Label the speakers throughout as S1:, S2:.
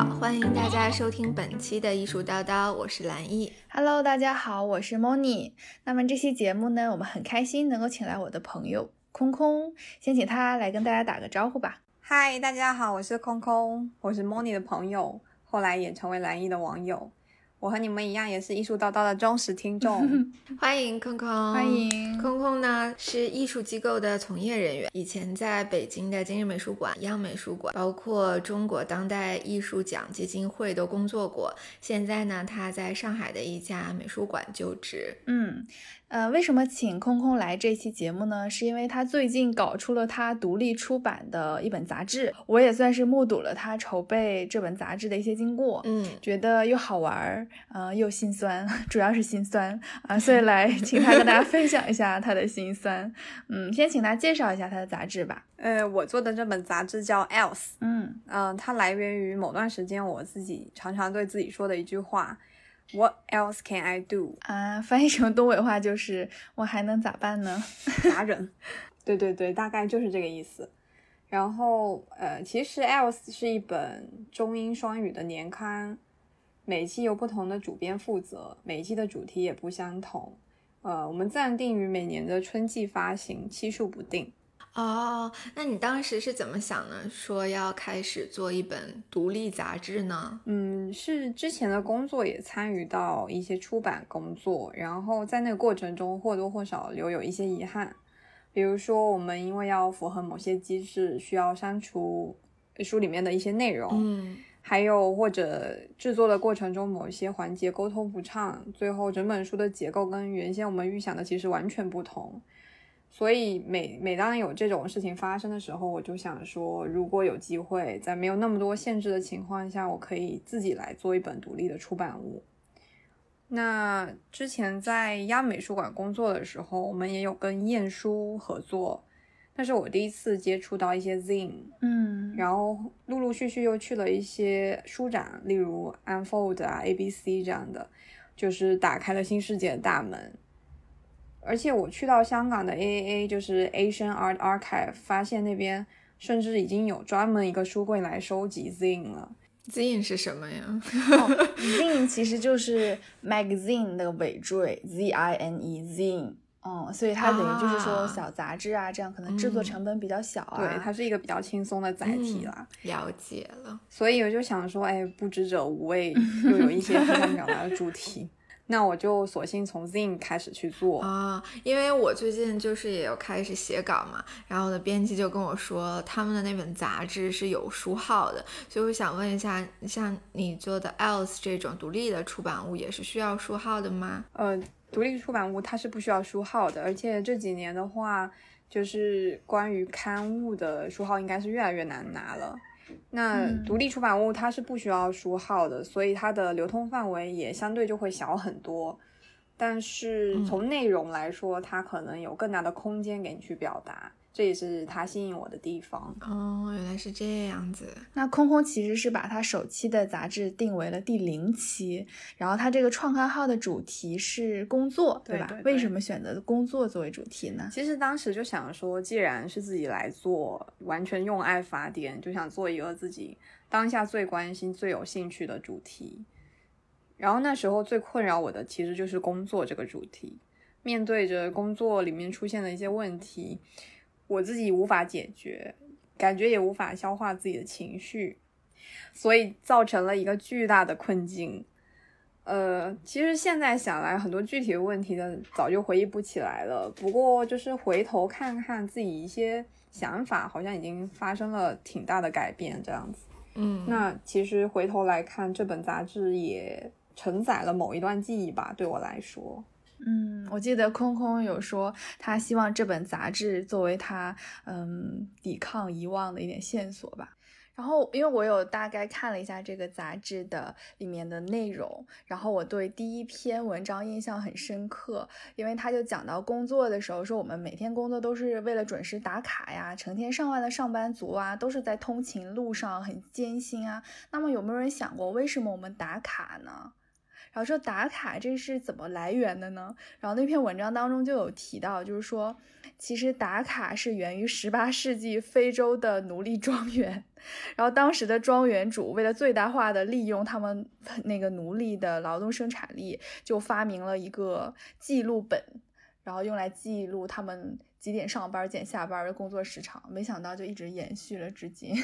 S1: 好，欢迎大家收听本期的艺术叨叨，我是蓝艺。
S2: Hello，大家好，我是 Moni。那么这期节目呢，我们很开心能够请来我的朋友空空，先请他来跟大家打个招呼吧。
S3: 嗨，大家好，我是空空，我是 Moni 的朋友，后来也成为蓝艺的网友。我和你们一样，也是艺术叨叨的忠实听众。
S1: 欢迎空空，
S2: 欢迎
S1: 空空呢，是艺术机构的从业人员，以前在北京的今日美术馆、央美术馆，包括中国当代艺术奖基金会都工作过。现在呢，他在上海的一家美术馆就职。
S2: 嗯。呃，为什么请空空来这期节目呢？是因为他最近搞出了他独立出版的一本杂志，我也算是目睹了他筹备这本杂志的一些经过，
S1: 嗯，
S2: 觉得又好玩儿，呃，又心酸，主要是心酸啊，所以来 请他跟大家分享一下他的心酸。嗯，先请他介绍一下他的杂志吧。
S3: 呃，我做的这本杂志叫 Else，
S2: 嗯
S3: 嗯，它来源于某段时间我自己常常对自己说的一句话。What else can I do？
S2: 啊，翻译成东北话就是我还能咋办呢？
S3: 咋整，对对对，大概就是这个意思。然后，呃，其实 Else 是一本中英双语的年刊，每期由不同的主编负责，每期的主题也不相同。呃，我们暂定于每年的春季发行，期数不定。
S1: 哦，那你当时是怎么想呢？说要开始做一本独立杂志呢？
S3: 嗯，是之前的工作也参与到一些出版工作，然后在那个过程中或多或少留有一些遗憾，比如说我们因为要符合某些机制，需要删除书里面的一些内容，
S1: 嗯，
S3: 还有或者制作的过程中某一些环节沟通不畅，最后整本书的结构跟原先我们预想的其实完全不同。所以每每当有这种事情发生的时候，我就想说，如果有机会，在没有那么多限制的情况下，我可以自己来做一本独立的出版物。那之前在央美术馆工作的时候，我们也有跟晏殊合作，那是我第一次接触到一些 zine，
S2: 嗯，
S3: 然后陆陆续续又去了一些书展，例如 Unfold 啊、ABC 这样的，就是打开了新世界的大门。而且我去到香港的 AAA，就是 Asian Art Archive，发现那边甚至已经有专门一个书柜来收集 zine 了。
S1: zine 是什么呀
S2: ？zine 其实就是 magazine 的尾缀，z i n e zine。嗯，所以它等于就是说小杂志啊，这样可能制作成本比较小啊。
S3: 对，它是一个比较轻松的载体啦。
S1: 了解了。
S3: 所以我就想说，哎，不知者无畏，又有一些很想表达的主题。那我就索性从 zine 开始去做
S1: 啊，因为我最近就是也有开始写稿嘛，然后我的编辑就跟我说，他们的那本杂志是有书号的，所以我想问一下，像你做的 else 这种独立的出版物也是需要书号的吗？
S3: 呃，独立出版物它是不需要书号的，而且这几年的话，就是关于刊物的书号应该是越来越难拿了。那独立出版物它是不需要书号的，所以它的流通范围也相对就会小很多。但是从内容来说，它可能有更大的空间给你去表达。这也是它吸引我的地方
S1: 哦，原来是这样子。
S2: 那空空其实是把它首期的杂志定为了第零期，然后它这个创刊号的主题是工作，
S3: 对
S2: 吧？为什么选择工作作为主题呢？
S3: 其实当时就想说，既然是自己来做，完全用爱发电，就想做一个自己当下最关心、最有兴趣的主题。然后那时候最困扰我的其实就是工作这个主题，面对着工作里面出现的一些问题。我自己无法解决，感觉也无法消化自己的情绪，所以造成了一个巨大的困境。呃，其实现在想来，很多具体的问题呢，早就回忆不起来了。不过，就是回头看看自己一些想法，好像已经发生了挺大的改变，这样子。
S1: 嗯，
S3: 那其实回头来看，这本杂志也承载了某一段记忆吧，对我来说。
S2: 嗯，我记得空空有说，他希望这本杂志作为他嗯抵抗遗忘的一点线索吧。然后，因为我有大概看了一下这个杂志的里面的内容，然后我对第一篇文章印象很深刻，因为他就讲到工作的时候，说我们每天工作都是为了准时打卡呀，成千上万的上班族啊，都是在通勤路上很艰辛啊。那么有没有人想过，为什么我们打卡呢？然后说打卡这是怎么来源的呢？然后那篇文章当中就有提到，就是说其实打卡是源于十八世纪非洲的奴隶庄园，然后当时的庄园主为了最大化的利用他们那个奴隶的劳动生产力，就发明了一个记录本，然后用来记录他们几点上班、几点下班的工作时长。没想到就一直延续了至今。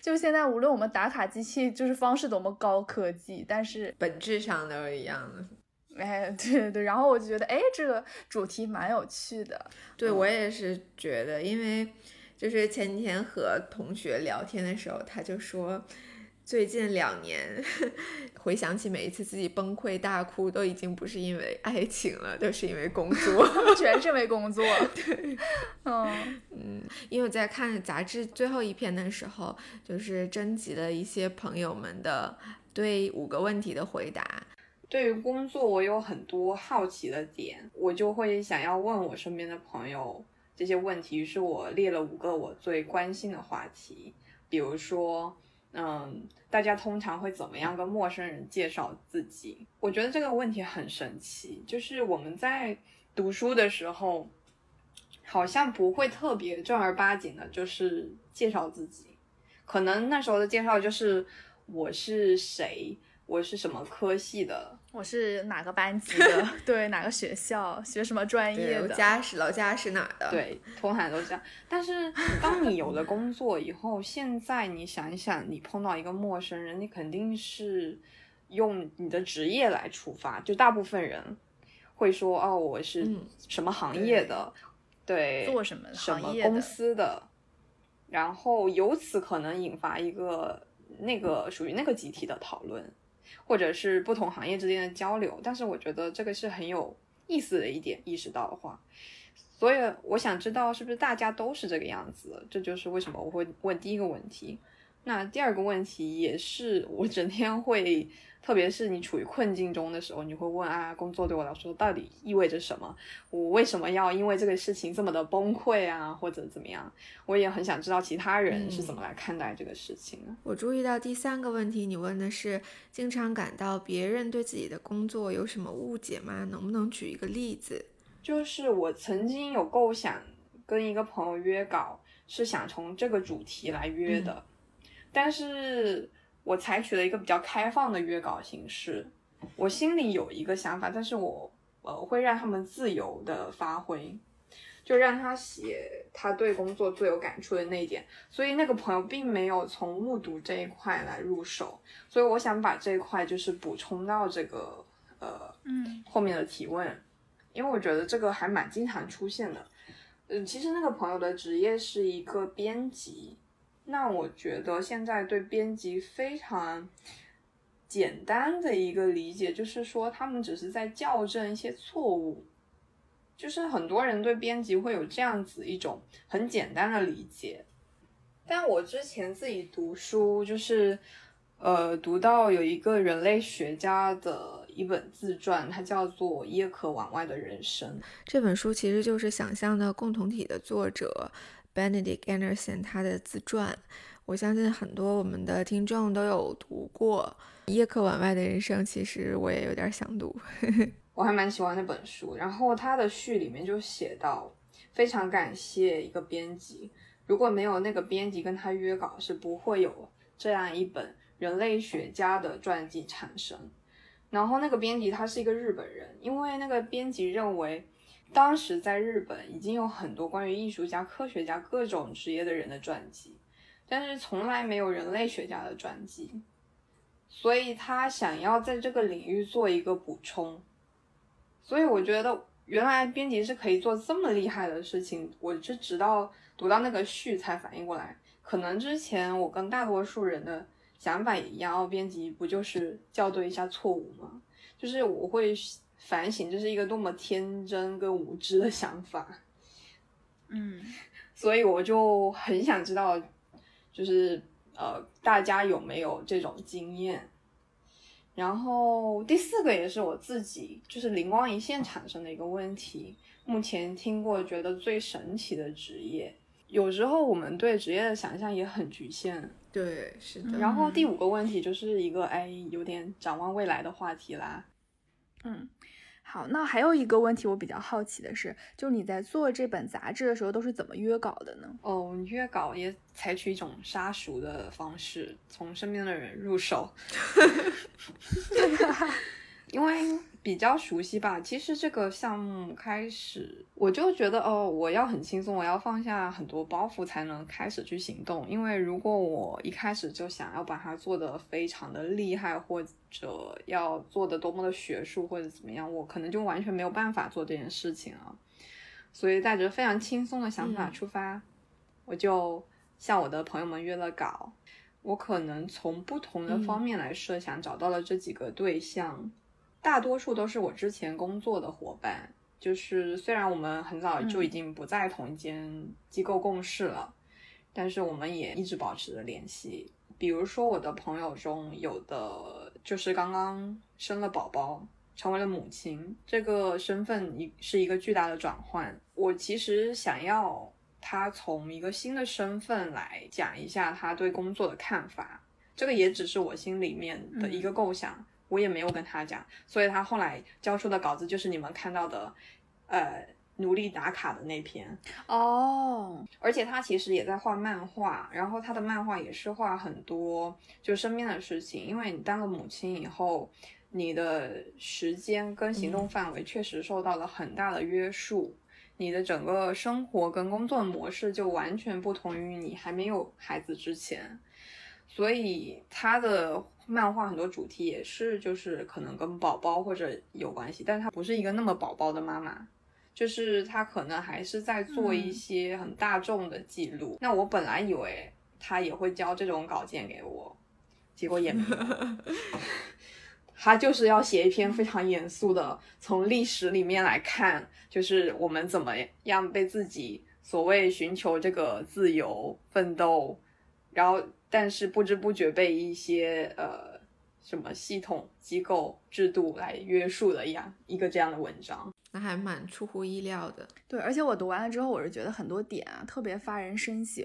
S2: 就现在，无论我们打卡机器就是方式多么高科技，但是
S1: 本质上都是一样的。
S2: 哎，对对对，然后我就觉得，哎，这个主题蛮有趣的。
S1: 对我也是觉得，因为就是前几天和同学聊天的时候，他就说，最近两年 回想起每一次自己崩溃大哭，都已经不是因为爱情了，都是因为工作，
S2: 全是因为工作。
S1: 对，
S2: 嗯
S1: 嗯，因为我在看杂志最后一篇的时候，就是征集了一些朋友们的对五个问题的回答。
S3: 对于工作，我有很多好奇的点，我就会想要问我身边的朋友这些问题。于是我列了五个我最关心的话题，比如说，嗯，大家通常会怎么样跟陌生人介绍自己？我觉得这个问题很神奇，就是我们在读书的时候，好像不会特别正儿八经的，就是介绍自己，可能那时候的介绍就是我是谁。我是什么科系的？
S2: 我是哪个班级的？对，哪个学校学什么专业的？
S1: 家是老家是哪的？
S3: 对，通常都是这样。但是当你有了工作以后，现在你想一想，你碰到一个陌生人，你肯定是用你的职业来出发。就大部分人会说：“哦，我是什么行业的？对，
S2: 做什么
S3: 什么公司的？”然后由此可能引发一个那个属于那个集体的讨论。或者是不同行业之间的交流，但是我觉得这个是很有意思的一点，意识到的话，所以我想知道是不是大家都是这个样子，这就是为什么我会问第一个问题。那第二个问题也是我整天会。特别是你处于困境中的时候，你会问啊，工作对我来说到底意味着什么？我为什么要因为这个事情这么的崩溃啊，或者怎么样？我也很想知道其他人是怎么来看待这个事情的。
S1: 我注意到第三个问题，你问的是经常感到别人对自己的工作有什么误解吗？能不能举一个例子？
S3: 就是我曾经有构想跟一个朋友约稿，是想从这个主题来约的，但是。我采取了一个比较开放的约稿形式，我心里有一个想法，但是我呃会让他们自由的发挥，就让他写他对工作最有感触的那一点。所以那个朋友并没有从目睹这一块来入手，所以我想把这一块就是补充到这个呃
S2: 嗯
S3: 后面的提问，因为我觉得这个还蛮经常出现的。嗯，其实那个朋友的职业是一个编辑。那我觉得现在对编辑非常简单的一个理解，就是说他们只是在校正一些错误，就是很多人对编辑会有这样子一种很简单的理解。但我之前自己读书，就是呃读到有一个人类学家的一本自传，它叫做《耶克往外的人生》。
S1: 这本书其实就是《想象的共同体》的作者。Benedict Anderson 他的自传，我相信很多我们的听众都有读过《叶克往外的人生》，其实我也有点想读，
S3: 我还蛮喜欢那本书。然后他的序里面就写到，非常感谢一个编辑，如果没有那个编辑跟他约稿，是不会有这样一本人类学家的传记产生。然后那个编辑他是一个日本人，因为那个编辑认为。当时在日本已经有很多关于艺术家、科学家各种职业的人的传记，但是从来没有人类学家的传记，所以他想要在这个领域做一个补充。所以我觉得原来编辑是可以做这么厉害的事情，我是直到读到那个序才反应过来。可能之前我跟大多数人的想法也一样，哦，编辑不就是校对一下错误吗？就是我会。反省，这是一个多么天真跟无知的想法，
S2: 嗯，
S3: 所以我就很想知道，就是呃，大家有没有这种经验？然后第四个也是我自己就是灵光一现产生的一个问题，目前听过觉得最神奇的职业，有时候我们对职业的想象也很局限，
S1: 对，是的。
S3: 然后第五个问题就是一个哎，有点展望未来的话题啦，
S2: 嗯。好，那还有一个问题我比较好奇的是，就是你在做这本杂志的时候都是怎么约稿的呢？
S3: 哦，约稿也采取一种杀熟的方式，从身边的人入手，因为。比较熟悉吧。其实这个项目开始，我就觉得哦，我要很轻松，我要放下很多包袱才能开始去行动。因为如果我一开始就想要把它做得非常的厉害，或者要做的多么的学术或者怎么样，我可能就完全没有办法做这件事情啊。所以带着非常轻松的想法出发，我就向我的朋友们约了稿。我可能从不同的方面来设想，找到了这几个对象。大多数都是我之前工作的伙伴，就是虽然我们很早就已经不在同一间机构共事了，但是我们也一直保持着联系。比如说我的朋友中有的就是刚刚生了宝宝，成为了母亲，这个身份一是一个巨大的转换。我其实想要他从一个新的身份来讲一下他对工作的看法，这个也只是我心里面的一个构想。我也没有跟他讲，所以他后来交出的稿子就是你们看到的，呃，努力打卡的那篇
S2: 哦。
S3: 而且他其实也在画漫画，然后他的漫画也是画很多就身边的事情。因为你当了母亲以后，你的时间跟行动范围确实受到了很大的约束，你的整个生活跟工作模式就完全不同于你还没有孩子之前，所以他的。漫画很多主题也是，就是可能跟宝宝或者有关系，但是他不是一个那么宝宝的妈妈，就是他可能还是在做一些很大众的记录。那我本来以为他也会交这种稿件给我，结果也没有。他就是要写一篇非常严肃的，从历史里面来看，就是我们怎么样被自己所谓寻求这个自由奋斗，然后。但是不知不觉被一些呃什么系统机构制度来约束的一样一个这样的文章，
S1: 那还蛮出乎意料的。
S2: 对，而且我读完了之后，我是觉得很多点啊特别发人深省。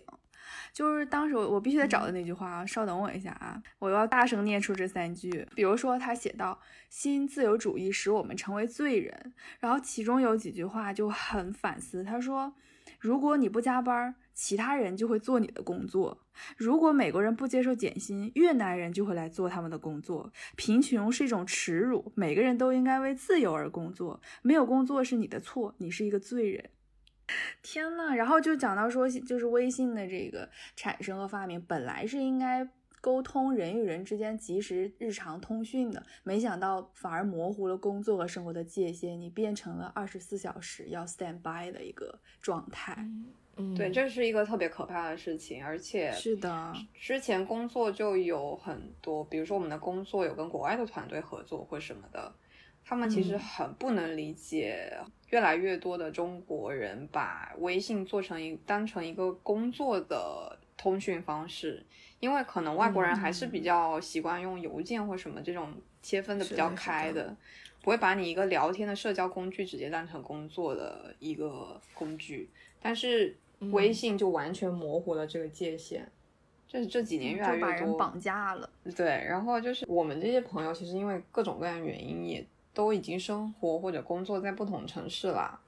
S2: 就是当时我我必须得找的那句话啊，稍等我一下啊，我要大声念出这三句。比如说他写到新自由主义使我们成为罪人，然后其中有几句话就很反思。他说，如果你不加班。其他人就会做你的工作。如果美国人不接受减薪，越南人就会来做他们的工作。贫穷是一种耻辱，每个人都应该为自由而工作。没有工作是你的错，你是一个罪人。天呐，然后就讲到说，就是微信的这个产生和发明，本来是应该沟通人与人之间及时日常通讯的，没想到反而模糊了工作和生活的界限，你变成了二十四小时要 stand by 的一个状态。
S3: 对，这是一个特别可怕的事情，而且
S2: 是的，
S3: 之前工作就有很多，比如说我们的工作有跟国外的团队合作或什么的，他们其实很不能理解，越来越多的中国人把微信做成一当成一个工作的通讯方式，因为可能外国人还是比较习惯用邮件或什么这种切分的比较开的，不会把你一个聊天的社交工具直接当成工作的一个工具，但是。微信就完全模糊了这个界限，就是这几年越来越多
S2: 把人绑架了。
S3: 对，然后就是我们这些朋友，其实因为各种各样原因，也都已经生活或者工作在不同城市了。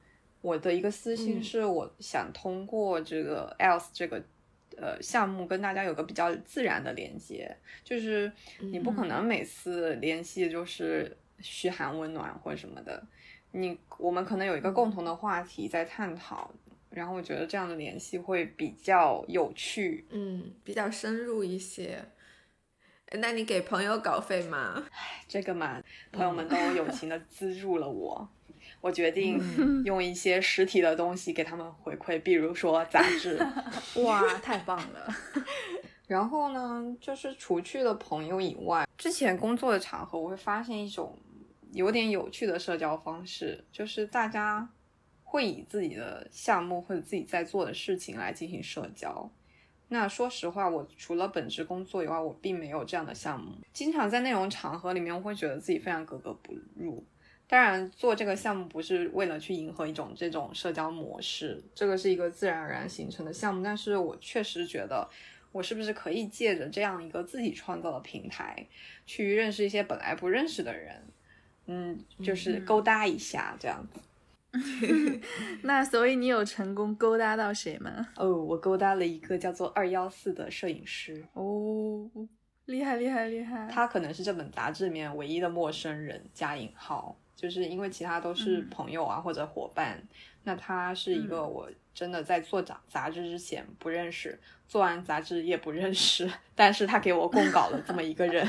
S3: 我的一个私心是，我想通过这个 else 这个呃项目跟大家有个比较自然的连接，就是你不可能每次联系就是嘘寒问暖或者什么的，你我们可能有一个共同的话题在探讨。然后我觉得这样的联系会比较有趣，
S1: 嗯，比较深入一些。那你给朋友稿费吗？
S3: 这个嘛，朋友们都友情的资助了我，我决定用一些实体的东西给他们回馈，比如说杂志。
S2: 哇，太棒了！
S3: 然后呢，就是除去了朋友以外，之前工作的场合，我会发现一种有点有趣的社交方式，就是大家。会以自己的项目或者自己在做的事情来进行社交。那说实话，我除了本职工作以外，我并没有这样的项目。经常在那种场合里面，我会觉得自己非常格格不入。当然，做这个项目不是为了去迎合一种这种社交模式，这个是一个自然而然形成的项目。但是我确实觉得，我是不是可以借着这样一个自己创造的平台，去认识一些本来不认识的人？嗯，就是勾搭一下这样子。
S2: 那所以你有成功勾搭到谁吗？
S3: 哦，我勾搭了一个叫做二幺四的摄影师。
S2: 哦，厉害厉害厉害！
S3: 他可能是这本杂志里面唯一的陌生人加引号，就是因为其他都是朋友啊或者伙伴。那他是一个我真的在做杂杂志之前不认识，做完杂志也不认识，但是他给我供稿的这么一个人。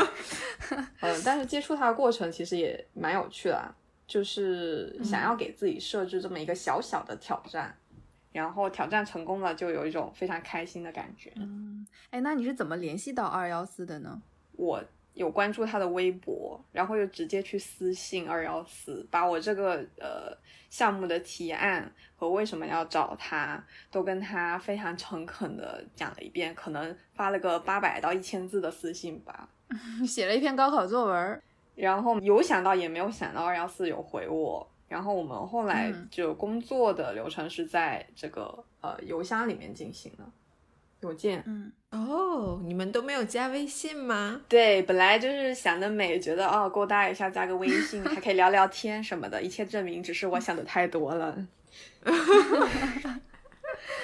S3: 嗯，但是接触他的过程其实也蛮有趣的。就是想要给自己设置这么一个小小的挑战，然后挑战成功了，就有一种非常开心的感觉。
S2: 嗯，哎，那你是怎么联系到二幺四的呢？
S3: 我有关注他的微博，然后又直接去私信二幺四，把我这个呃项目的提案和为什么要找他，都跟他非常诚恳的讲了一遍，可能发了个八百到一千字的私信吧，
S2: 写了一篇高考作文。
S3: 然后有想到也没有想到二幺四有回我，然后我们后来就工作的流程是在这个呃邮箱里面进行的，邮件。
S2: 嗯，
S1: 哦，你们都没有加微信吗？
S3: 对，本来就是想的美，觉得哦勾搭一下加个微信还可以聊聊天什么的，一切证明只是我想的太多了。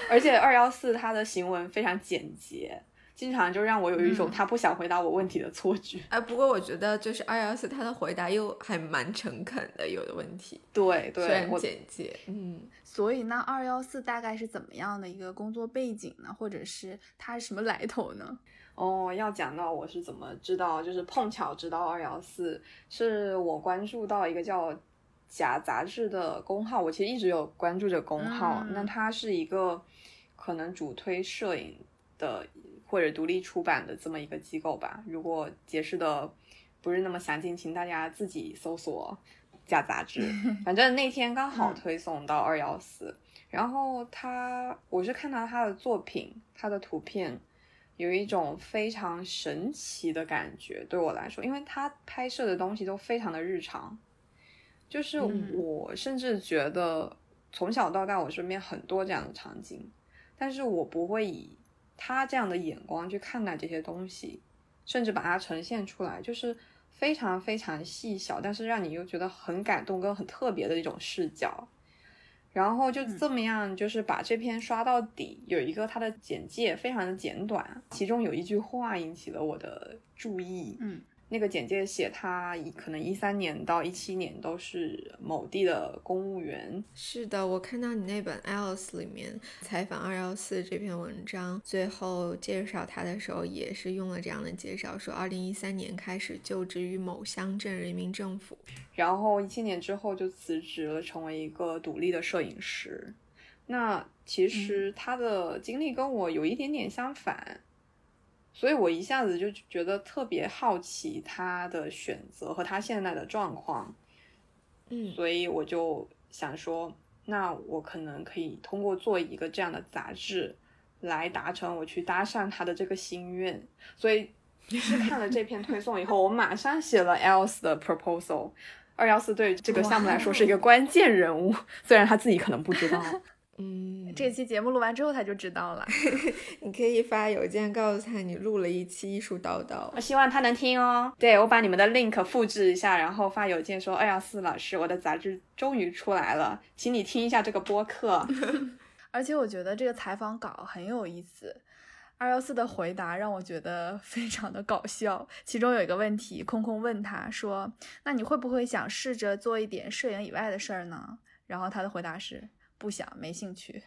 S3: 而且二幺四他的行文非常简洁。经常就让我有一种他不想回答我问题的错觉。
S1: 哎，不过我觉得就是二幺四他的回答又还蛮诚恳的，有的问题
S3: 对对，
S1: 虽然简洁，嗯。
S2: 所以那二幺四大概是怎么样的一个工作背景呢？或者是他是什么来头呢？
S3: 哦，要讲到我是怎么知道，就是碰巧知道二幺四，是我关注到一个叫假杂志的公号，我其实一直有关注这个公号。那它是一个可能主推摄影的。或者独立出版的这么一个机构吧。如果解释的不是那么详尽，请大家自己搜索“假杂志 ”。反正那天刚好推送到二幺四，然后他我是看到他的作品，他的图片有一种非常神奇的感觉。对我来说，因为他拍摄的东西都非常的日常，就是我甚至觉得从小到大我身边很多这样的场景，但是我不会以。他这样的眼光去看待这些东西，甚至把它呈现出来，就是非常非常细小，但是让你又觉得很感动跟很特别的一种视角。然后就这么样，就是把这篇刷到底。有一个它的简介非常的简短，其中有一句话引起了我的注意。
S2: 嗯。
S3: 那个简介写他可能一三年到一七年都是某地的公务员。
S1: 是的，我看到你那本《Else》里面采访二幺四这篇文章，最后介绍他的时候也是用了这样的介绍，说二零一三年开始就职于某乡镇人民政府，
S3: 然后一七年之后就辞职了，成为一个独立的摄影师。那其实他的经历跟我有一点点相反。所以我一下子就觉得特别好奇他的选择和他现在的状况，
S1: 嗯，
S3: 所以我就想说，那我可能可以通过做一个这样的杂志，来达成我去搭讪他的这个心愿。所以是看了这篇推送以后，我马上写了 else 的 proposal。二幺四对这个项目来说是一个关键人物，虽然他自己可能不知道。
S1: 嗯，
S2: 这期节目录完之后他就知道了。
S1: 你可以发邮件告诉他你录了一期艺术叨叨，
S3: 我希望他能听哦。对我把你们的 link 复制一下，然后发邮件说：“二幺四老师，我的杂志终于出来了，请你听一下这个播客。”
S2: 而且我觉得这个采访稿很有意思，二幺四的回答让我觉得非常的搞笑。其中有一个问题，空空问他说：“那你会不会想试着做一点摄影以外的事儿呢？”然后他的回答是。不想，没兴趣，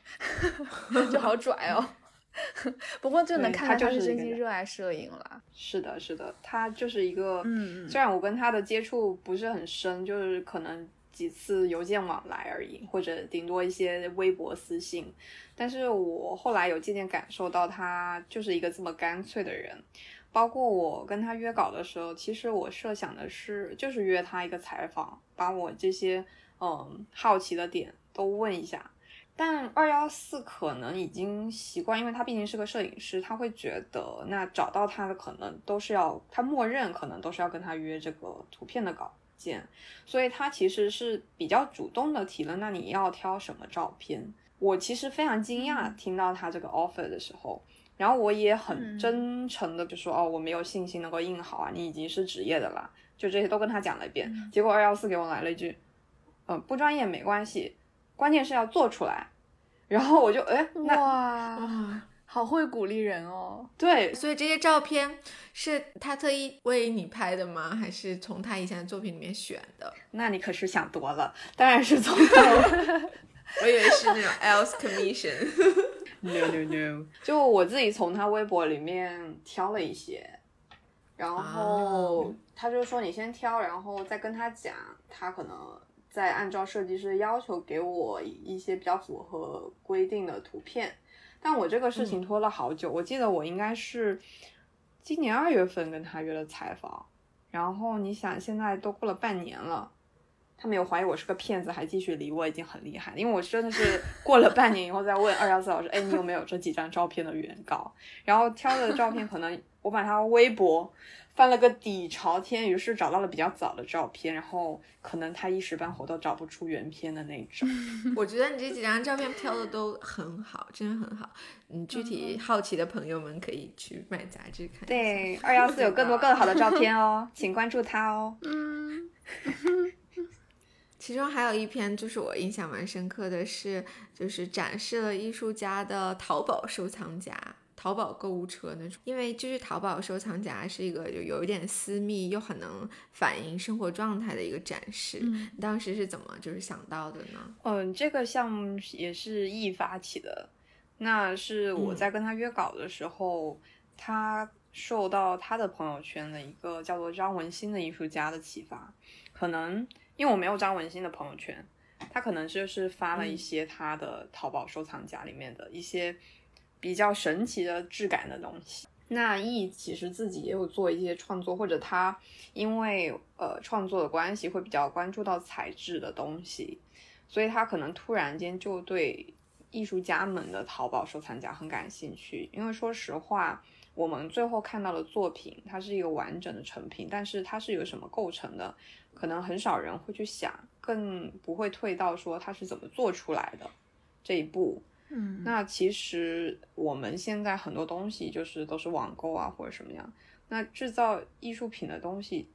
S2: 就好拽哦。不过就能看出他是真心热爱摄影了。
S3: 是的，是的，他就是一个，
S2: 嗯
S3: 虽然我跟他的接触不是很深，就是可能几次邮件往来而已，或者顶多一些微博私信，但是我后来有渐渐感受到他就是一个这么干脆的人。包括我跟他约稿的时候，其实我设想的是，就是约他一个采访，把我这些嗯好奇的点。都问一下，但二幺四可能已经习惯，因为他毕竟是个摄影师，他会觉得那找到他的可能都是要他默认可能都是要跟他约这个图片的稿件，所以他其实是比较主动的提了，那你要挑什么照片？我其实非常惊讶听到他这个 offer 的时候，然后我也很真诚的就说哦，我没有信心能够印好啊，你已经是职业的啦。就这些都跟他讲了一遍。结果二幺四给我来了一句，嗯，不专业没关系，关键是要做出来。然后我就哎，那
S2: 哇，
S1: 哇，
S2: 好会鼓励人哦。
S3: 对，
S1: 所以这些照片是他特意为你拍的吗？还是从他以前的作品里面选的？
S3: 那你可是想多了，当然是从他。
S1: 我以为是那种 else commission。
S3: no no no，就我自己从他微博里面挑了一些，然后
S1: 啊
S3: 他就说你先挑，然后再跟他讲，他可能再按照设计师的要求给我一些比较符合规定的图片。但我这个事情拖了好久，我记得我应该是今年二月份跟他约了采访，然后你想现在都过了半年了。他没有怀疑我是个骗子，还继续理我，已经很厉害了。因为我真的是 过了半年以后再问二幺四老师，哎，你有没有这几张照片的原稿？然后挑的照片，可能我把他微博翻了个底朝天，于是找到了比较早的照片，然后可能他一时半会都找不出原片的那种。
S1: 我觉得你这几张照片挑的都很好，真的很好。你，具体好奇的朋友们可以去买杂志看。
S3: 对，二幺四有更多更好的照片哦，请关注他哦。
S2: 嗯，
S1: 其中还有一篇就是我印象蛮深刻的是，就是展示了艺术家的淘宝收藏夹、淘宝购物车那种。因为就是淘宝收藏夹是一个就有一点私密又很能反映生活状态的一个展示。
S2: 嗯
S1: 你当时是怎么就是想到的呢？
S3: 嗯，这个项目也是易发起的，那是我在跟他约稿的时候，他受到他的朋友圈的一个叫做张文新的艺术家的启发，可能因为我没有张文新的朋友圈，他可能就是发了一些他的淘宝收藏夹里面的一些比较神奇的质感的东西。那易其实自己也有做一些创作，或者他因为呃创作的关系会比较关注到材质的东西，所以他可能突然间就对艺术家们的淘宝收藏夹很感兴趣。因为说实话，我们最后看到的作品，它是一个完整的成品，但是它是由什么构成的，可能很少人会去想，更不会退到说它是怎么做出来的这一步。
S2: 嗯，
S3: 那其实我们现在很多东西就是都是网购啊或者什么样，那制造艺术品的东西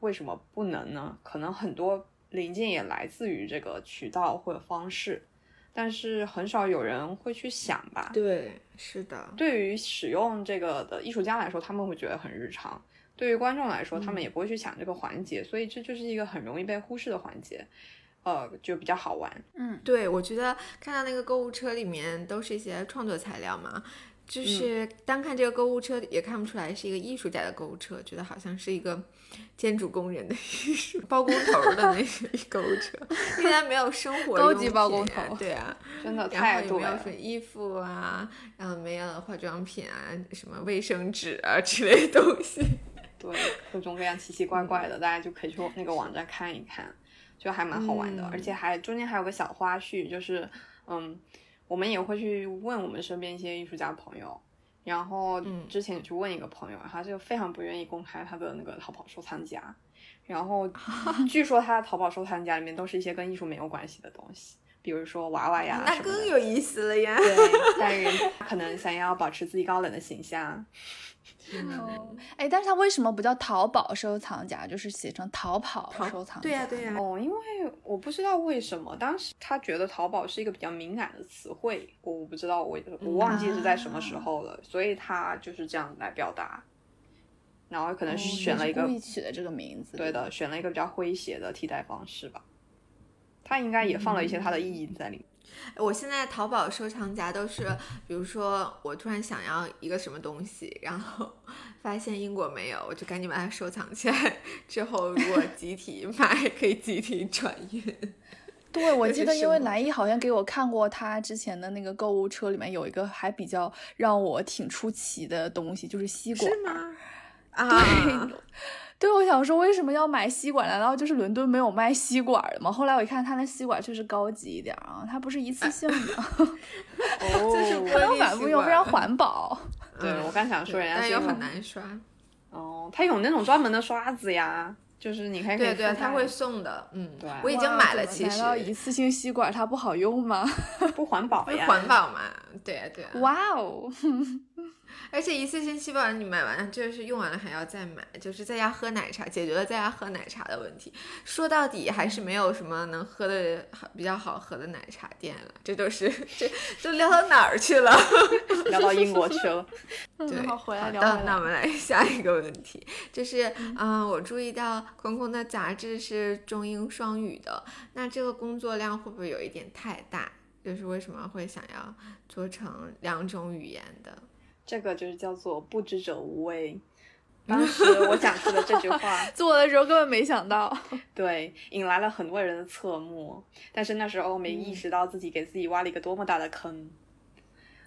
S3: 为什么不能呢？可能很多零件也来自于这个渠道或者方式，但是很少有人会去想吧。
S1: 对，是的，
S3: 对于使用这个的艺术家来说，他们会觉得很日常；对于观众来说，他们也不会去想这个环节，所以这就是一个很容易被忽视的环节，呃，就比较好玩。
S2: 嗯，
S1: 对，我觉得看到那个购物车里面都是一些创作材料嘛，就是单看这个购物车也看不出来是一个艺术家的购物车，觉得好像是一个建筑工人的艺术包工头儿的那个 购物车，应该没有生活
S2: 高
S1: 用
S2: 级包工头
S1: 对啊，
S3: 真的
S1: 然
S3: 太多了
S1: 衣服啊，然后没有化妆品啊，什么卫生纸啊之类的东西。
S3: 对，各种各样奇奇怪怪的，大家就可以去那个网站看一看，就还蛮好玩的，
S1: 嗯
S3: 而且还中间还有个小花絮，就是嗯，我们也会去问我们身边一些艺术家朋友，然后
S1: 嗯。
S3: 之前也去问一个朋友，他就非常不愿意公开他的那个淘宝收藏夹，然后 据说他的淘宝收藏夹里面都是一些跟艺术没有关系的东西，比如说娃娃呀
S1: 那更有意思了呀！
S3: 对，但人可能想要保持自己高冷的形象，
S2: 哦，哎，但是他为什么不叫淘宝收藏夹，就是写成淘跑收藏夹？
S1: 对呀、对呀、
S3: 哦，因为我不知道为什么，当时他觉得淘宝是一个比较敏感的词汇，我不知道我我忘记是在什么时候了，所以他就是这样来表达，然后可能
S2: 哦
S3: 选了一个、
S2: 故意取的这个名字，
S3: 对的，选了一个比较诙谐的替代方式吧。他应该也放了一些他的意义在里面。
S1: 我现在淘宝收藏夹都是，比如说我突然想要一个什么东西，然后 发现英国没有，我就赶紧把它收藏起来。之后如果集体买，可以集体转运。
S2: 对，我记得，因为来意好像给我看过他之前的那个购物车里面有一个还比较让我挺出奇的东西，就是吸管。
S1: 吗？啊，
S2: 对，我想说为什么要买吸管？难道就是伦敦没有卖吸管的吗？后来我一看，它那吸管确实高级一点啊，它不是一次性的，
S1: 这是
S3: 哦，
S2: 不能反复用，非常环保。
S3: 对我刚想说人家
S1: 又很难刷。
S3: 哦，他有那种专门的刷子呀，就是你还可以
S1: 对对，他会送的。嗯，
S3: 对
S1: 我已经买了，其
S2: 实难道一次性吸管它不好用吗？
S3: 不环保呀，
S1: 环保嘛。对啊对啊。
S2: 哇哦！
S1: 而且一次性吸管你买完就是用完了还要再买，就是在家喝奶茶，解决了在家喝奶茶的问题。说到底还是没有什么能喝的比较好喝的奶茶店了。这都是这都聊到哪儿去了？
S3: 聊到英国去了。
S1: 对，
S2: 好回来聊
S1: 的。那我们来 下一个问题，就是嗯，我注意到空空的杂志是中英双语的，那这个工作量会不会有一点太大？就是为什么会想要做成两种语言的？
S3: 这个就是叫做不知者无畏。当时 我讲出的这句话，
S2: 做的时候根本没想到，
S3: 对，引来了很多人的侧目。但是那时候没意识到自己给自己挖了一个多么大的坑。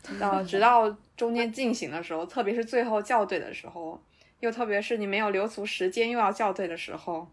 S3: 到直到中间进行的时候，特别是最后校对的时候，又特别是你没有留足时间又要校对的时候，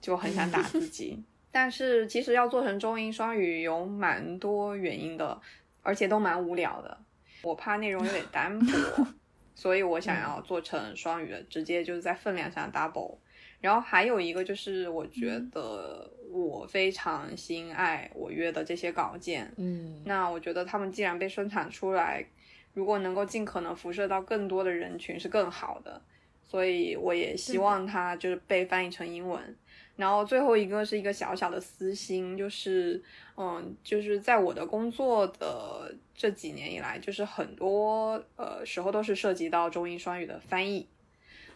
S3: 就很想打自己。但是其实要做成中英双语有蛮多原因的，而且都蛮无聊的。我怕内容有点单薄，所以我想要做成双语的，直接就是在分量上 double。然后还有一个就是，我觉得我非常心爱我约的这些稿件，
S1: 嗯，
S3: 那我觉得他们既然被生产出来，如果能够尽可能辐射到更多的人群是更好的，所以我也希望它就是被翻译成英文。然后最后一个是一个小小的私心，就是，嗯，就是在我的工作的这几年以来，就是很多呃时候都是涉及到中英双语的翻译，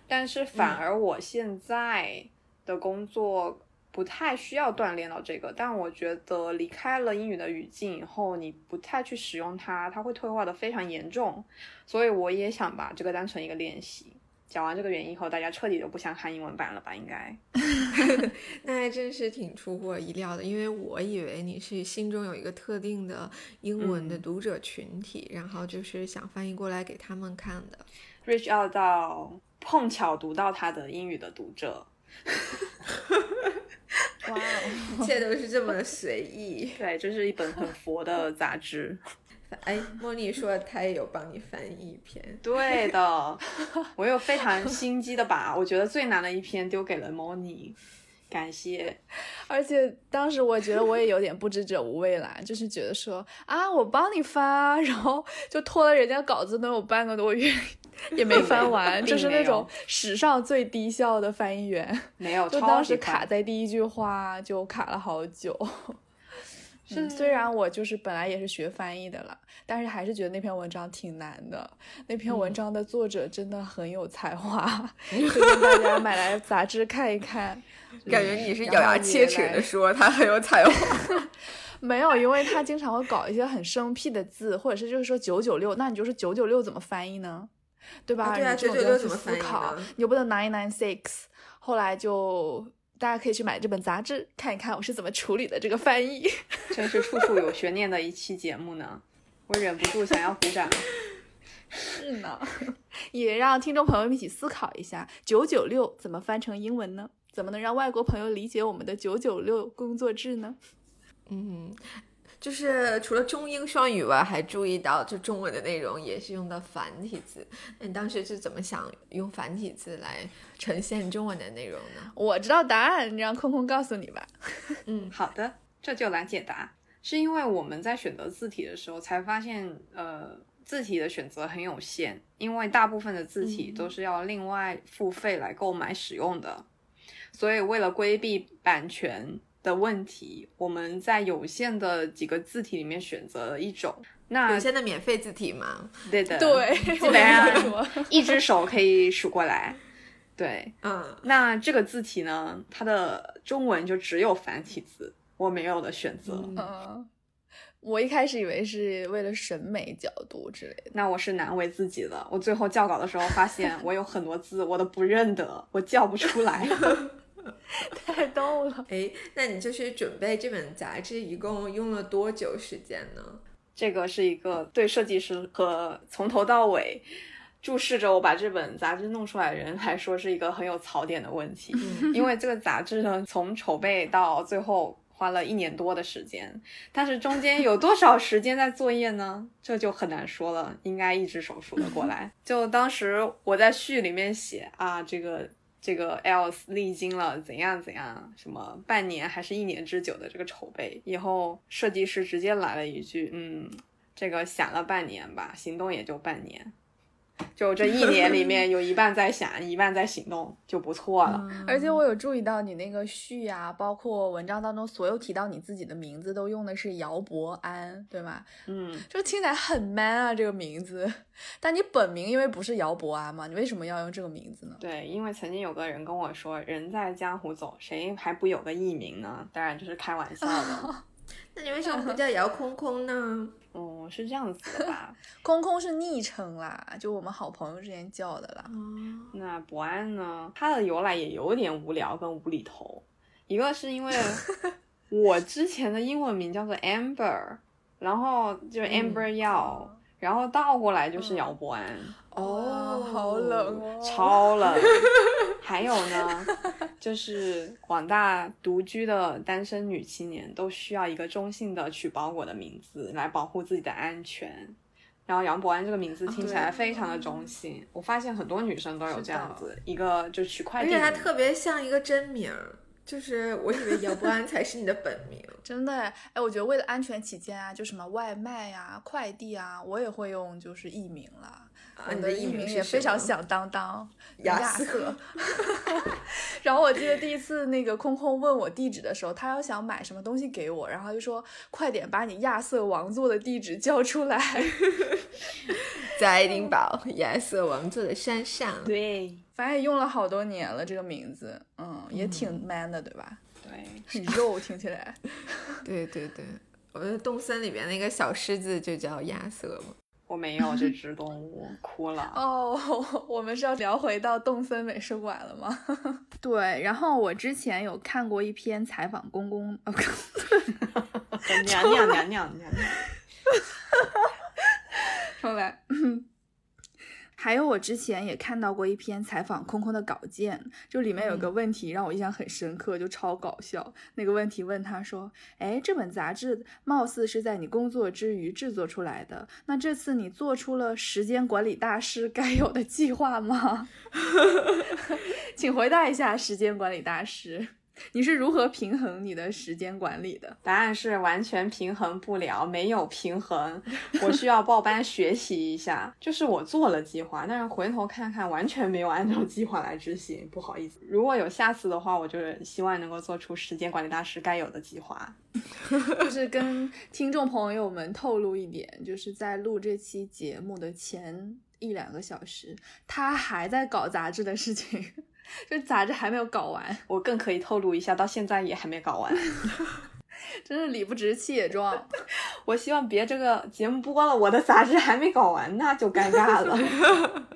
S3: 但是反而我现在的工作不太需要锻炼到这个，但我觉得离开了英语的语境以后，你不太去使用它，它会退化的非常严重，所以我也想把这个当成一个练习。讲完这个原因后，大家彻底就不想看英文版了吧？应该，
S1: 那还真是挺出乎我意料的，因为我以为你是心中有一个特定的英文的读者群体，然后就是想翻译过来给他们看的。
S3: reach out 到碰巧读到他的英语的读者，
S2: 哇，
S1: 一切都是这么随意。
S3: 对，这是一本很佛的杂志。
S1: 哎，莫妮说她也有帮你翻译一篇，
S3: 对的，我有非常心机的把我觉得最难的一篇丢给了莫妮，感谢。
S2: 而且当时我觉得我也有点不知者无畏啦，就是觉得说啊，我帮你翻啊，然后就拖了人家稿子能有半个多月 也没翻完，就是那种史上最低效的翻译员，
S3: 没有，
S2: 就当时卡在第一句话就卡了好久。是，虽然我就是本来也是学翻译的了，但是还是觉得那篇文章挺难的。那篇文章的作者真的很有才华，推荐大家买来杂志看一看。
S1: 感觉你是咬牙切齿的说他很有才华。
S2: 没有，因为他经常会搞一些很生僻的字，或者是就是说九九六，那你就是九九六怎么翻译呢？对吧？
S1: 对啊，九九六怎么思考？
S2: 你又不能 nine nine six。后来就。大家可以去买这本杂志看一看，我是怎么处理的这个翻译。
S3: 真是处处有悬念的一期节目呢，我忍不住想要鼓掌。
S2: 是呢，也让听众朋友们一起思考一下，九九六怎么翻成英文呢？怎么能让外国朋友理解我们的九九六工作制呢？
S1: 嗯。就是除了中英双语外，还注意到就中文的内容也是用的繁体字。那你当时是怎么想用繁体字来呈现中文的内容呢？
S2: 我知道答案，你让空空告诉你吧。
S3: 嗯，好的，这就来解答。是因为我们在选择字体的时候才发现，呃，字体的选择很有限，因为大部分的字体都是要另外付费来购买使用的。所以为了规避版权。的问题，我们在有限的几个字体里面选择了一种，那
S1: 有限的免费字体吗？
S3: 对的，
S2: 对，
S3: 基本上一只手可以数过来。对，
S1: 嗯，
S3: 那这个字体呢，它的中文就只有繁体字，我没有的选择。
S2: 嗯，我一开始以为是为了审美角度之类的，
S3: 那我是难为自己了。我最后校稿的时候发现，我有很多字我都不认得，我叫不出来。
S2: 太逗了！
S1: 哎，那你就是准备这本杂志，一共用了多久时间呢？
S3: 这个是一个对设计师和从头到尾注视着我把这本杂志弄出来的人来说，是一个很有槽点的问题。因为这个杂志呢，从筹备到最后花了一年多的时间，但是中间有多少时间在作业呢？这就很难说了。应该一只手数得过来。就当时我在序里面写啊，这个。这个 else 历经了怎样怎样，什么半年还是一年之久的这个筹备，以后设计师直接来了一句，嗯，这个想了半年吧，行动也就半年。就这一年里面有一半在想，一半在行动，就不错了。
S2: 而且我有注意到你那个序啊，包括文章当中所有提到你自己的名字，都用的是姚博安，对吗？
S3: 嗯，
S2: 就听起来很 man 啊，这个名字。但你本名因为不是姚博安嘛，你为什么要用这个名字呢？
S3: 对，因为曾经有个人跟我说，人在江湖走，谁还不有个艺名呢？当然就是开玩笑的。
S1: 那你为什么不叫 姚空空呢？
S3: 哦，是这样子的吧？
S2: 空空是昵称啦，就我们好朋友之间叫的啦。
S3: 那博安呢？它的由来也有点无聊跟无厘头。一个是因为 我之前的英文名叫做 Amber，然后就是 Amber 耀，然后倒过来就是姚博安。
S2: 哦，好冷哦，
S3: 超冷。还有呢，就是广大独居的单身女青年都需要一个中性的取包裹的名字来保护自己的安全。然后杨博安这个名字听起来非常的中性，我发现很多女生都有这样子一个就取快递，
S1: 而且它特别像一个真名儿。就是我以为姚博安才是你的本名，
S2: 真的哎，我觉得为了安全起见啊，就什么外卖呀、快递啊，我也会用就是艺名了。
S1: 你的艺
S2: 名也非常响当当，亚
S1: 瑟。
S2: 然后我记得第一次那个空空问我地址的时候，他要想买什么东西给我，然后就说快点把你亚瑟王座的地址交出来，
S1: 在爱丁堡亚瑟王座的山上。
S3: 对，
S2: 反正也用了好多年了这个名字，嗯，也挺 man 的，对吧？
S3: 对，
S2: 很肉，听起来。
S1: 对对对，我觉得动森里面那个小狮子就叫亚瑟嘛。
S3: 我没有这只动物，哭了。
S2: 哦，我们是要聊回到动森美术馆了吗？对，然后我之前有看过一篇采访公公，
S3: 娘娘娘娘娘娘，
S2: 重来。还有，我之前也看到过一篇采访空空的稿件，就里面有个问题让我印象很深刻，就超搞笑。那个问题问他说：“哎，这本杂志貌似是在你工作之余制作出来的，那这次你做出了时间管理大师该有的计划吗？请回答一下，时间管理大师。”你是如何平衡你的时间管理的？
S3: 答案是完全平衡不了，没有平衡。我需要报班学习一下。就是我做了计划，但是回头看看，完全没有按照计划来执行。不好意思，如果有下次的话，我就是希望能够做出时间管理大师该有的计划。
S2: 就是跟听众朋友们透露一点，就是在录这期节目的前一两个小时，他还在搞杂志的事情。这杂志还没有搞完，
S3: 我更可以透露一下，到现在也还没搞完，
S2: 真是理不直气也壮。
S3: 我希望别这个节目播了，我的杂志还没搞完，那就尴尬了。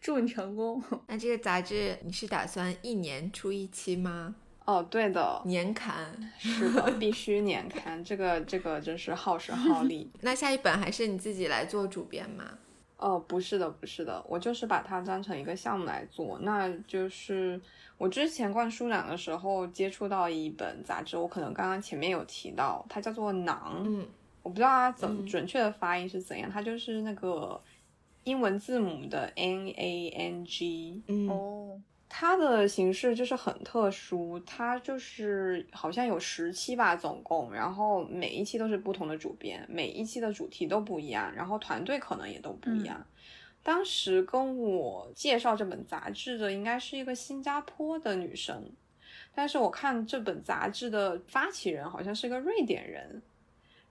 S2: 祝你成功。
S1: 那这个杂志你是打算一年出一期吗？
S3: 哦，对的，
S1: 年刊
S3: 是的，必须年刊。这个这个真是耗时耗力。
S1: 那下一本还是你自己来做主编吗？
S3: 哦，不是的，不是的，我就是把它当成一个项目来做。那就是我之前逛书展的时候接触到一本杂志，我可能刚刚前面有提到，它叫做《囊》，
S1: 嗯，
S3: 我不知道它怎么准确的发音是怎样，它就是那个英文字母的 N A N G，
S1: 嗯
S2: 哦。
S3: 它的形式就是很特殊，它就是好像有十期吧，总共，然后每一期都是不同的主编，每一期的主题都不一样，然后团队可能也都不一样。当时跟我介绍这本杂志的应该是一个新加坡的女生，但是我看这本杂志的发起人好像是个瑞典人。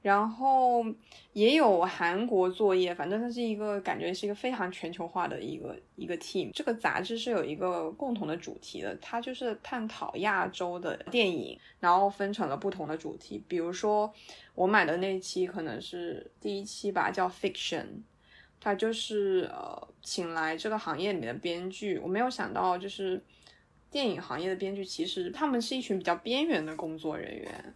S3: 然后也有韩国作业，反正它是一个感觉是一个非常全球化的一个一个 team。这个杂志是有一个共同的主题的，它就是探讨亚洲的电影，然后分成了不同的主题。比如说我买的那期可能是第一期吧，叫 fiction，它就是呃请来这个行业里面的编剧。我没有想到就是电影行业的编剧其实他们是一群比较边缘的工作人员。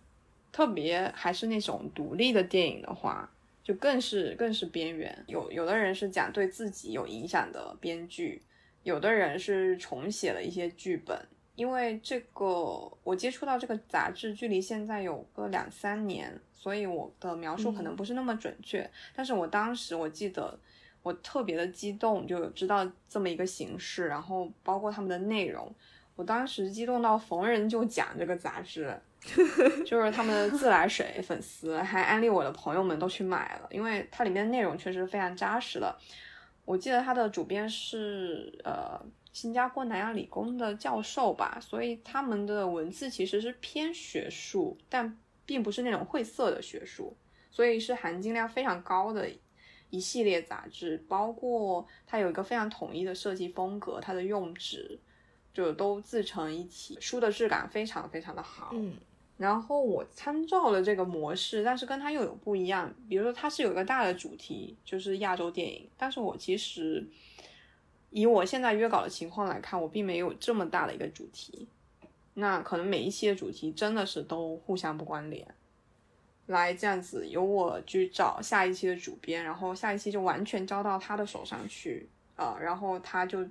S3: 特别还是那种独立的电影的话，就更是更是边缘。有有的人是讲对自己有影响的编剧，有的人是重写了一些剧本。因为这个我接触到这个杂志，距离现在有个两三年，所以我的描述可能不是那么准确。但是我当时我记得我特别的激动，就知道这么一个形式，然后包括他们的内容，我当时激动到逢人就讲这个杂志。就是他们的自来水粉丝，还安利我的朋友们都去买了，因为它里面内容确实非常扎实的。我记得它的主编是呃新加坡南洋理工的教授吧，所以他们的文字其实是偏学术，但并不是那种晦涩的学术，所以是含金量非常高的一系列杂志，包括它有一个非常统一的设计风格，它的用纸就都自成一体，书的质感非常非常的好。
S1: 嗯
S3: 然后我参照了这个模式，但是跟它又有不一样。比如说，它是有一个大的主题，就是亚洲电影，但是我其实以我现在约稿的情况来看，我并没有这么大的一个主题。那可能每一期的主题真的是都互相不关联。来这样子，由我去找下一期的主编，然后下一期就完全交到他的手上去，呃，然后他就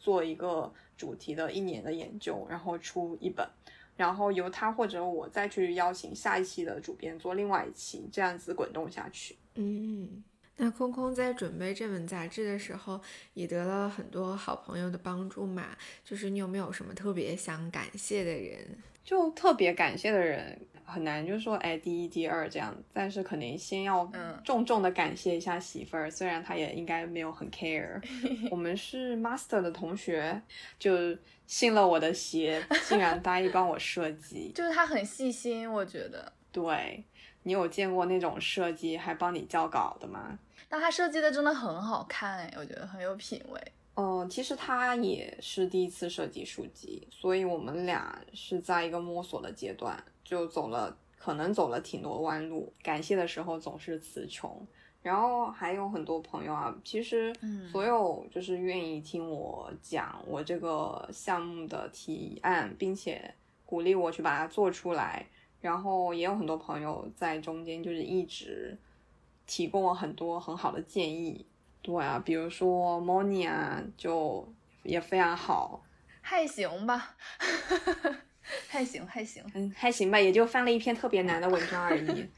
S3: 做一个主题的一年的研究，然后出一本。然后由他或者我再去邀请下一期的主编做另外一期，这样子滚动下去。
S1: 嗯，那空空在准备这本杂志的时候，也得了很多好朋友的帮助嘛。就是你有没有什么特别想感谢的人？
S3: 就特别感谢的人很难，就是说哎第一、第二这样，但是肯定先要
S2: 嗯
S3: 重重的感谢一下媳妇儿，虽然她也应该没有很 care。我们是 master 的同学，就信了我的邪，竟然答应帮我设计。
S2: 就是他很细心，我觉得。
S3: 对你有见过那种设计还帮你校稿的吗？
S2: 但他设计的真的很好看哎，我觉得很有品味。
S3: 嗯，其实他也是第一次设计书籍，所以我们俩是在一个摸索的阶段，就走了，可能走了挺多弯路。感谢的时候总是词穷，然后还有很多朋友啊，其实
S2: 嗯
S3: 所有就是愿意听我讲我这个项目的提案，并且鼓励我去把它做出来，然后也有很多朋友在中间就是一直提供了很多很好的建议。对啊，比如说 Moni 啊，就也非常好，
S2: 还行吧，还行还行。
S3: 嗯，还行吧，也就翻了一篇特别难的文章而已。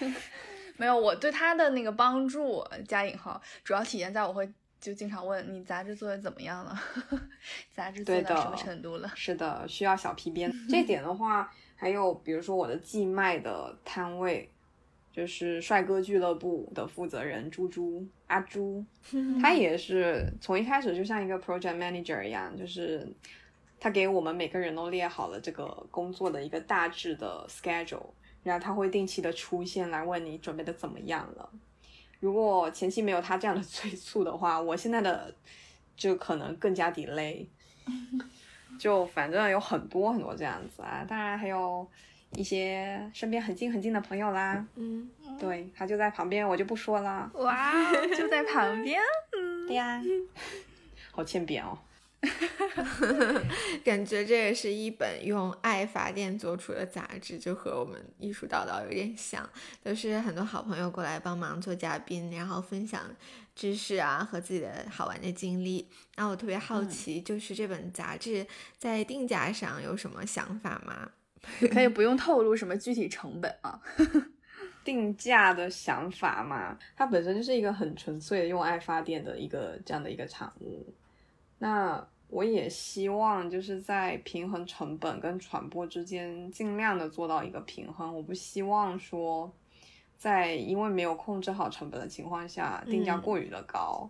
S2: 没有，我对他的那个帮助加引号，主要体现在我会就经常问你杂志做的怎么样了，杂志做到什么程度了。
S3: 是的，需要小皮鞭。这点的话，还有比如说我的寄卖的摊位，就是帅哥俱乐部的负责人猪猪阿猪，他也是从一开始就像一个 project manager 一样，就是他给我们每个人都列好了这个工作的一个大致的 schedule，然后他会定期的出现来问你准备的怎么样了。如果前期没有他这样的 催促的话，我现在的就可能更加 delay。就反正有很多很多这样子啊，当然还有一些身边很近很近的朋友啦，
S1: 嗯，
S3: 对他就在旁边，我就不说了。
S2: 哇，就在旁边。
S3: 对呀、好欠扁哦。
S1: 感觉这也是一本用爱发电做出的杂志，就和我们艺术叨叨有点像，都是很多好朋友过来帮忙做嘉宾，然后分享知识啊和自己的好玩的经历。那我特别好奇，就是这本杂志在定价上有什么想法吗？
S2: 可以 不用透露什么具体成本啊。
S3: 定价的想法嘛，它本身就是一个很纯粹的用爱发电的一个这样的一个产物。那我也希望就是在平衡成本跟传播之间尽量的做到一个平衡。我不希望说在因为没有控制好成本的情况下定价
S1: 嗯
S3: 过于的高，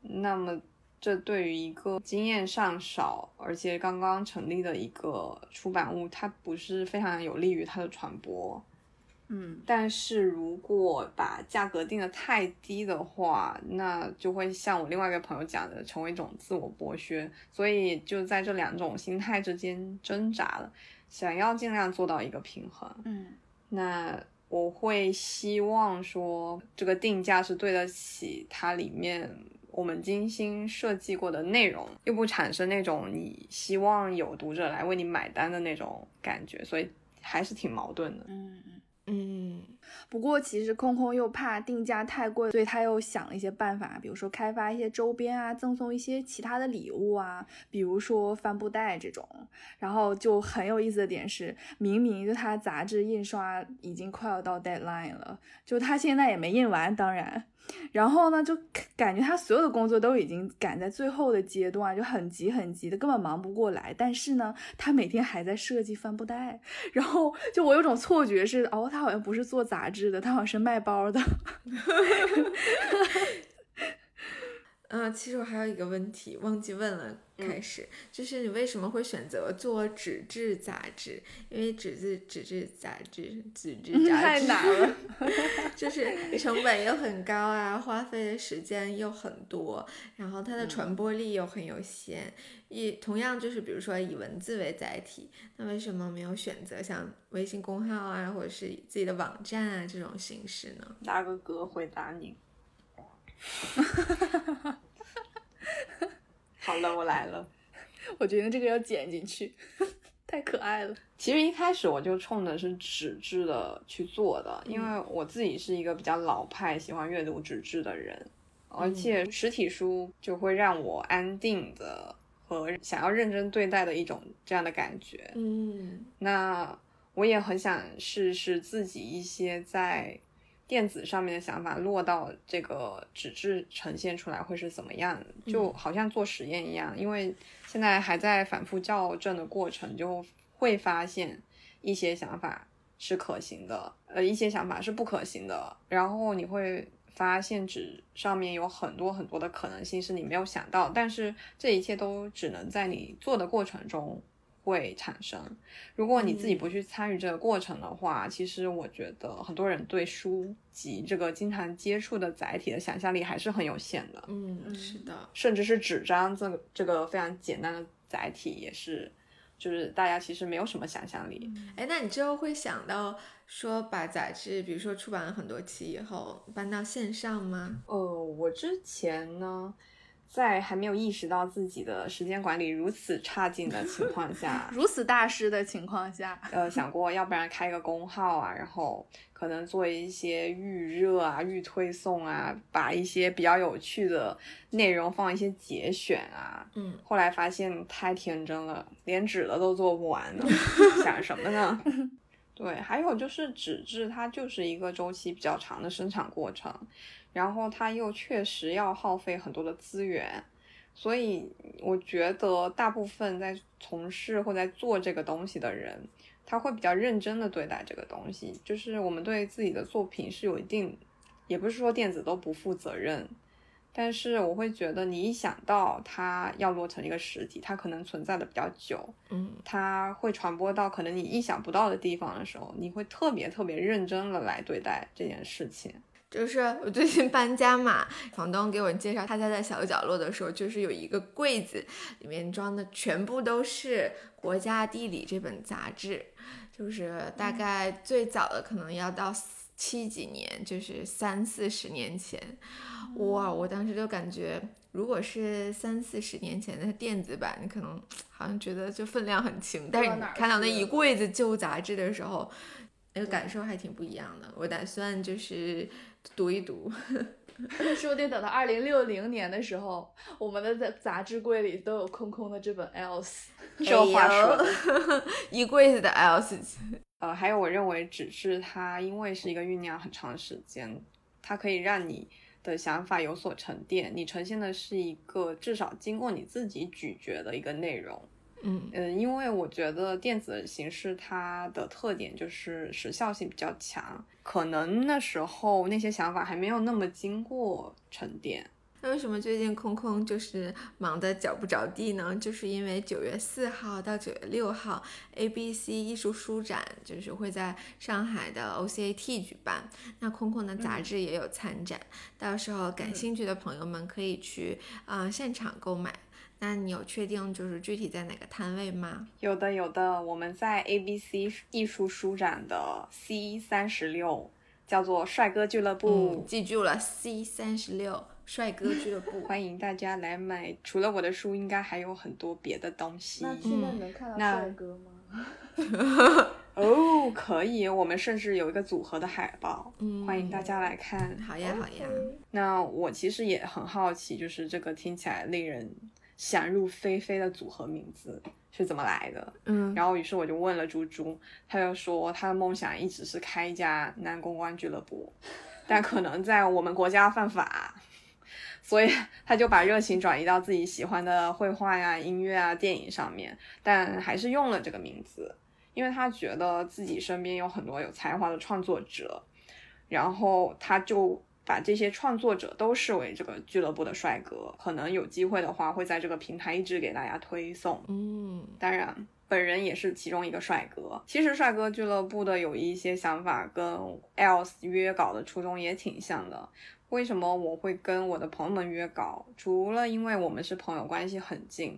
S3: 那么这对于一个经验尚少而且刚刚成立的一个出版物，它不是非常有利于它的传播。
S2: 嗯，
S3: 但是如果把价格定得太低的话，那就会像我另外一个朋友讲的，成为一种自我剥削。所以就在这两种心态之间挣扎了，想要尽量做到一个平衡。
S2: 嗯
S3: 那我会希望说，这个定价是对得起它里面我们精心设计过的内容，又不产生那种你希望有读者来为你买单的那种感觉，所以还是挺矛盾的。
S2: 嗯嗯。
S1: 嗯，
S2: 不过其实空空又怕定价太贵，所以他又想了一些办法，比如说开发一些周边啊，赠送一些其他的礼物啊，比如说帆布袋这种。然后就很有意思的点是，明明就他杂志印刷已经快要到 deadline 了，就他现在也没印完，当然。然后呢，就感觉他所有的工作都已经赶在最后的阶段，就很急很急的，根本忙不过来。但是呢，他每天还在设计帆布袋，然后就我有种错觉是，哦，他好像不是做杂志的，他好像是卖包的。
S1: 啊，其实我还有一个问题忘记问了，开始、就是你为什么会选择做纸质杂志？因为纸质纸质杂志纸质 杂志
S3: 太难了，
S1: 就是成本又很高啊，花费的时间又很多，然后它的传播力又很有限。也同样就是比如说以文字为载体，那为什么没有选择像微信公号啊，或者是以自己的网站啊这种形式呢？
S3: 大哥哥回答你。好了，我来了。
S2: 我觉得这个要剪进去，太可爱了。
S3: 其实一开始我就冲的是纸质的去做的，因为我自己是一个比较老派，喜欢阅读纸质的人，而且实体书就会让我安定的和想要认真对待的一种这样的感觉。
S1: 嗯
S3: 那我也很想试试自己一些在电子上面的想法落到这个纸质呈现出来会是怎么样，就好像做实验一样。因为现在还在反复校正的过程，就会发现一些想法是可行的，呃，一些想法是不可行的，然后你会。发现纸上面有很多很多的可能性是你没有想到，但是这一切都只能在你做的过程中会产生。如果你自己不去参与这个过程的话，其实我觉得很多人对书籍这个经常接触的载体的想象力还是很有限的。
S1: 嗯，是的，
S3: 甚至是纸张这个这个非常简单的载体，也是就是大家其实没有什么想象力。
S1: 哎，那你之后会想到说把杂志，比如说出版了很多期以后搬到线上吗？
S3: 呃，我之前呢，在还没有意识到自己的时间管理如此差劲的情况下，
S2: 如此大师的情况下，
S3: 呃，想过要不然开个公号啊，然后可能做一些预热啊、预推送啊，把一些比较有趣的内容放一些节选啊。
S1: 嗯，
S3: 后来发现太天真了，连纸的都做不完呢，想什么呢？对，还有就是纸质，它就是一个周期比较长的生产过程，然后它又确实要耗费很多的资源，所以我觉得大部分在从事或在做这个东西的人，他会比较认真的对待这个东西。就是我们对自己的作品是有一定，也不是说电子都不负责任，但是我会觉得你一想到它要落成一个实体，它可能存在的比较久，
S1: 嗯
S3: 它会传播到可能你意想不到的地方的时候，你会特别特别认真的来对待这件事情。
S1: 就是我最近搬家嘛，房东给我介绍他家的小角落的时候，就是有一个柜子，里面装的全部都是《国家地理》这本杂志，就是大概最早的可能要到七几年，就是三四十年前。哇，我当时就感觉，如果是三四十年前的电子版，你可能好像觉得就分量很轻，但是你看到那一柜子旧杂志的时候，那个感受还挺不一样的。我打算就是读一读。
S2: 说不定等到二零六零年的时候，我们的杂杂志柜里都有空空的这本 Else。
S3: 这话说的。
S1: 的，一柜子的 Else，
S3: 呃，还有我认为纸质它因为是一个酝酿很长时间，它可以让你的想法有所沉淀，你呈现的是一个至少经过你自己咀嚼的一个内容。
S1: 嗯
S3: 嗯，因为我觉得电子形式它的特点就是时效性比较强，可能那时候那些想法还没有那么经过沉淀。
S1: 那为什么最近空空就是忙得脚不着地呢？就是因为九月四号到九月六号，ABC 艺术书展就是会在上海的 OCAT 举办，那空空的杂志也有参展，到时候感兴趣的朋友们可以去啊、呃现场购买。那你有确定就是具体在哪个摊位吗？
S3: 有的，有的，我们在 ABC 艺术书展的 C 三十六，叫做帅哥俱乐部。
S1: 嗯，记住了，C 三十六帅哥俱乐部。
S3: 欢迎大家来买，除了我的书，应该还有很多别的东西。
S2: 那去那里能看到
S3: 那
S2: 帅哥吗？
S3: 哦，可以，我们甚至有一个组合的海报，
S1: 嗯
S3: 欢迎大家来看。
S1: 好呀，好呀。
S3: 那我其实也很好奇，就是这个听起来令人想入非非的组合名字是怎么来的？
S1: 嗯，
S3: 然后于是我就问了猪猪，他就说他的梦想一直是开一家男公关俱乐部，但可能在我们国家犯法，所以他就把热情转移到自己喜欢的绘画呀、音乐啊、电影上面，但还是用了这个名字，因为他觉得自己身边有很多有才华的创作者，然后他就把这些创作者都视为这个俱乐部的帅哥，可能有机会的话会在这个平台一直给大家推送。
S1: 嗯，
S3: 当然，本人也是其中一个帅哥。其实帅哥俱乐部的有一些想法跟 else 约稿的初衷也挺像的。为什么我会跟我的朋友们约稿？除了因为我们是朋友，关系很近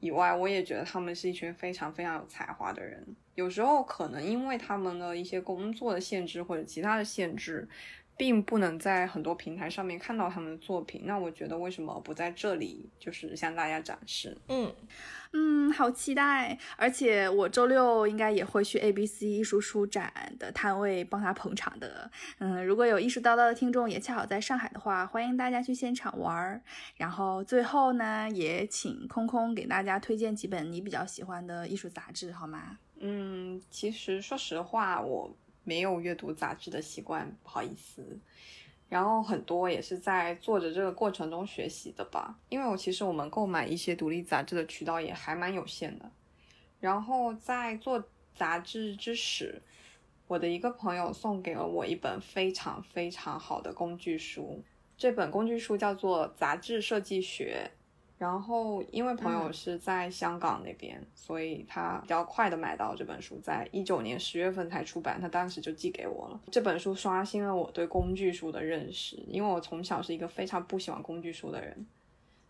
S3: 以外，我也觉得他们是一群非常非常有才华的人。有时候可能因为他们的一些工作的限制或者其他的限制。并不能在很多平台上面看到他们的作品，那我觉得为什么不在这里就是向大家展示？
S1: 嗯
S2: 嗯，好期待！而且我周六应该也会去 ABC 艺术书展的摊位帮他捧场的。嗯，如果有艺术叨叨的听众也恰好在上海的话，欢迎大家去现场玩儿。然后最后呢，也请空空给大家推荐几本你比较喜欢的艺术杂志，好吗？
S3: 嗯，其实说实话，我。没有阅读杂志的习惯，不好意思。然后很多也是在做着这个过程中学习的吧。因为我其实我们购买一些独立杂志的渠道也还蛮有限的。然后在做杂志之时，我的一个朋友送给了我一本非常非常好的工具书。这本工具书叫做《杂志设计学》。然后，因为朋友是在香港那边，所以他比较快的买到这本书，在一九年十月份才出版，他当时就寄给我了。这本书刷新了我对工具书的认识，因为我从小是一个非常不喜欢工具书的人，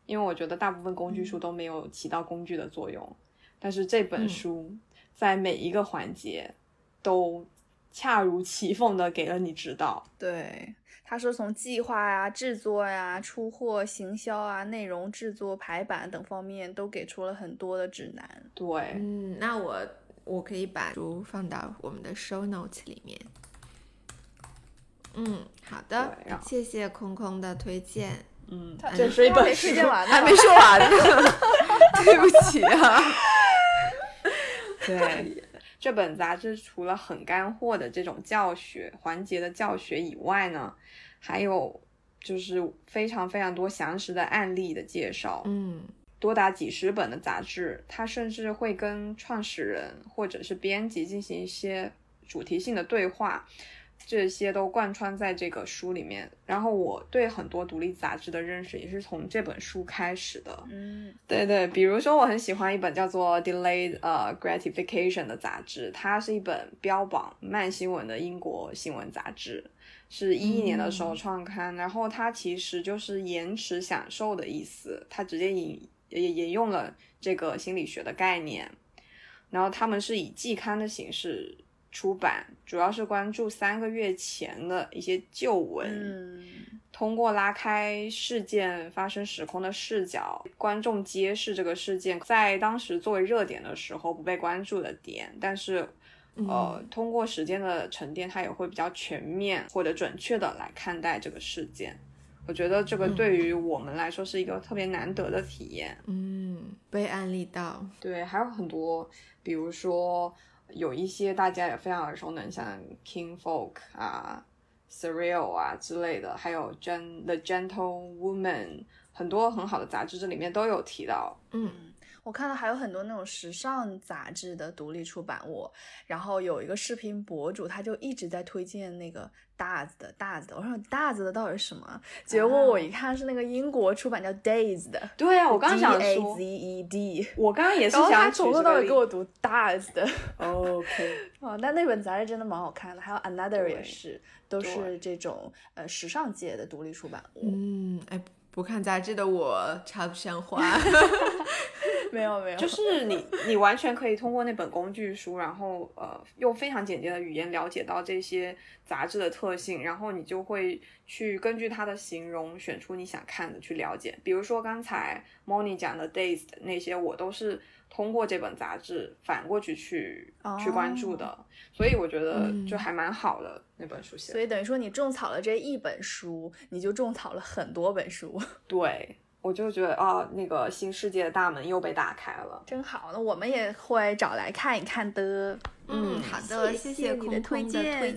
S3: 因为我觉得大部分工具书都没有起到工具的作用，但是这本书在每一个环节都恰如其分的给了你指导。
S2: 对。他说，从计划呀、制作呀、出货、行销啊、内容制作、排版等方面都给出了很多的指南。
S3: 对，
S1: 嗯，那我我可以把书放到我们的 show notes 里面。嗯，好的，谢谢空空的推荐。
S3: 嗯，
S2: 这是一本书，
S1: 还没说完呢 对不起啊。
S3: 对，这本杂志除了很干货的这种教学环节的教学以外呢。还有就是非常非常多详实的案例的介绍，
S1: 嗯，
S3: 多达几十本的杂志，它甚至会跟创始人或者是编辑进行一些主题性的对话，这些都贯穿在这个书里面。然后我对很多独立杂志的认识也是从这本书开始的，
S2: 嗯，
S3: 对对，比如说我很喜欢一本叫做《Delayed 呃 Gratification》的杂志，它是一本标榜慢新闻的英国新闻杂志。是一一年的时候创刊，然后它其实就是延迟享受的意思，它直接引也引用了这个心理学的概念。然后他们是以季刊的形式出版，主要是关注三个月前的一些旧闻，通过拉开事件发生时空的视角，观众揭示这个事件在当时作为热点的时候不被关注的点，但是。呃，通过时间的沉淀，它也会比较全面或者准确的来看待这个事件。我觉得这个对于我们来说是一个特别难得的体验。
S1: 嗯，被案例到。
S3: 对，还有很多，比如说有一些大家也非常耳熟能详，King Folk 啊，Surreal 啊之类的，还有 Gen The Gentle Woman，很多很好的杂志，这里面都有提到。
S1: 嗯。
S2: 我看到还有很多那种时尚杂志的独立出版物，然后有一个视频博主，他就一直在推荐那个大字的大字的。我说大字的到底是什么？结果我一看是那个英国出版叫 Days 的。
S3: 对啊，我刚想说
S2: D A Z E D。
S3: 我刚刚也是想。
S2: 他从头到尾给我读大字的。
S3: OK。
S2: 哦，那那本杂志真的蛮好看的，还有 Another 也是，都是这种呃时尚界的独立出版物。
S1: 嗯，哎。不看杂志的我插不上话，
S2: 没有没有，
S3: 就是你你完全可以通过那本工具书，然后呃用非常简洁的语言了解到这些杂志的特性，然后你就会去根据它的形容选出你想看的去了解。比如说刚才 Moni 讲的 Days 的那些，我都是。通过这本杂志反过去去去关注的，所以我觉得就还蛮好的那本书写。
S2: 所以等于说你种草了这一本书，你就种草了很多本书。
S3: 对。我就觉得啊，那个新世界的大门又被打开了，
S2: 真好。那我们也会找来看一看的。
S1: 嗯，好的，谢
S2: 谢
S1: 空空的推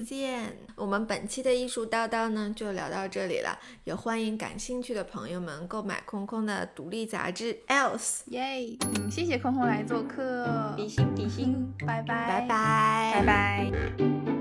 S1: 荐。我们本期的艺术叨叨呢，就聊到这里了。也欢迎感兴趣的朋友们购买空空的独立杂志《Else》。
S2: 耶，嗯，谢谢空空来做客。
S3: 比心比心，
S2: 拜拜，
S1: 拜拜，
S3: 拜拜。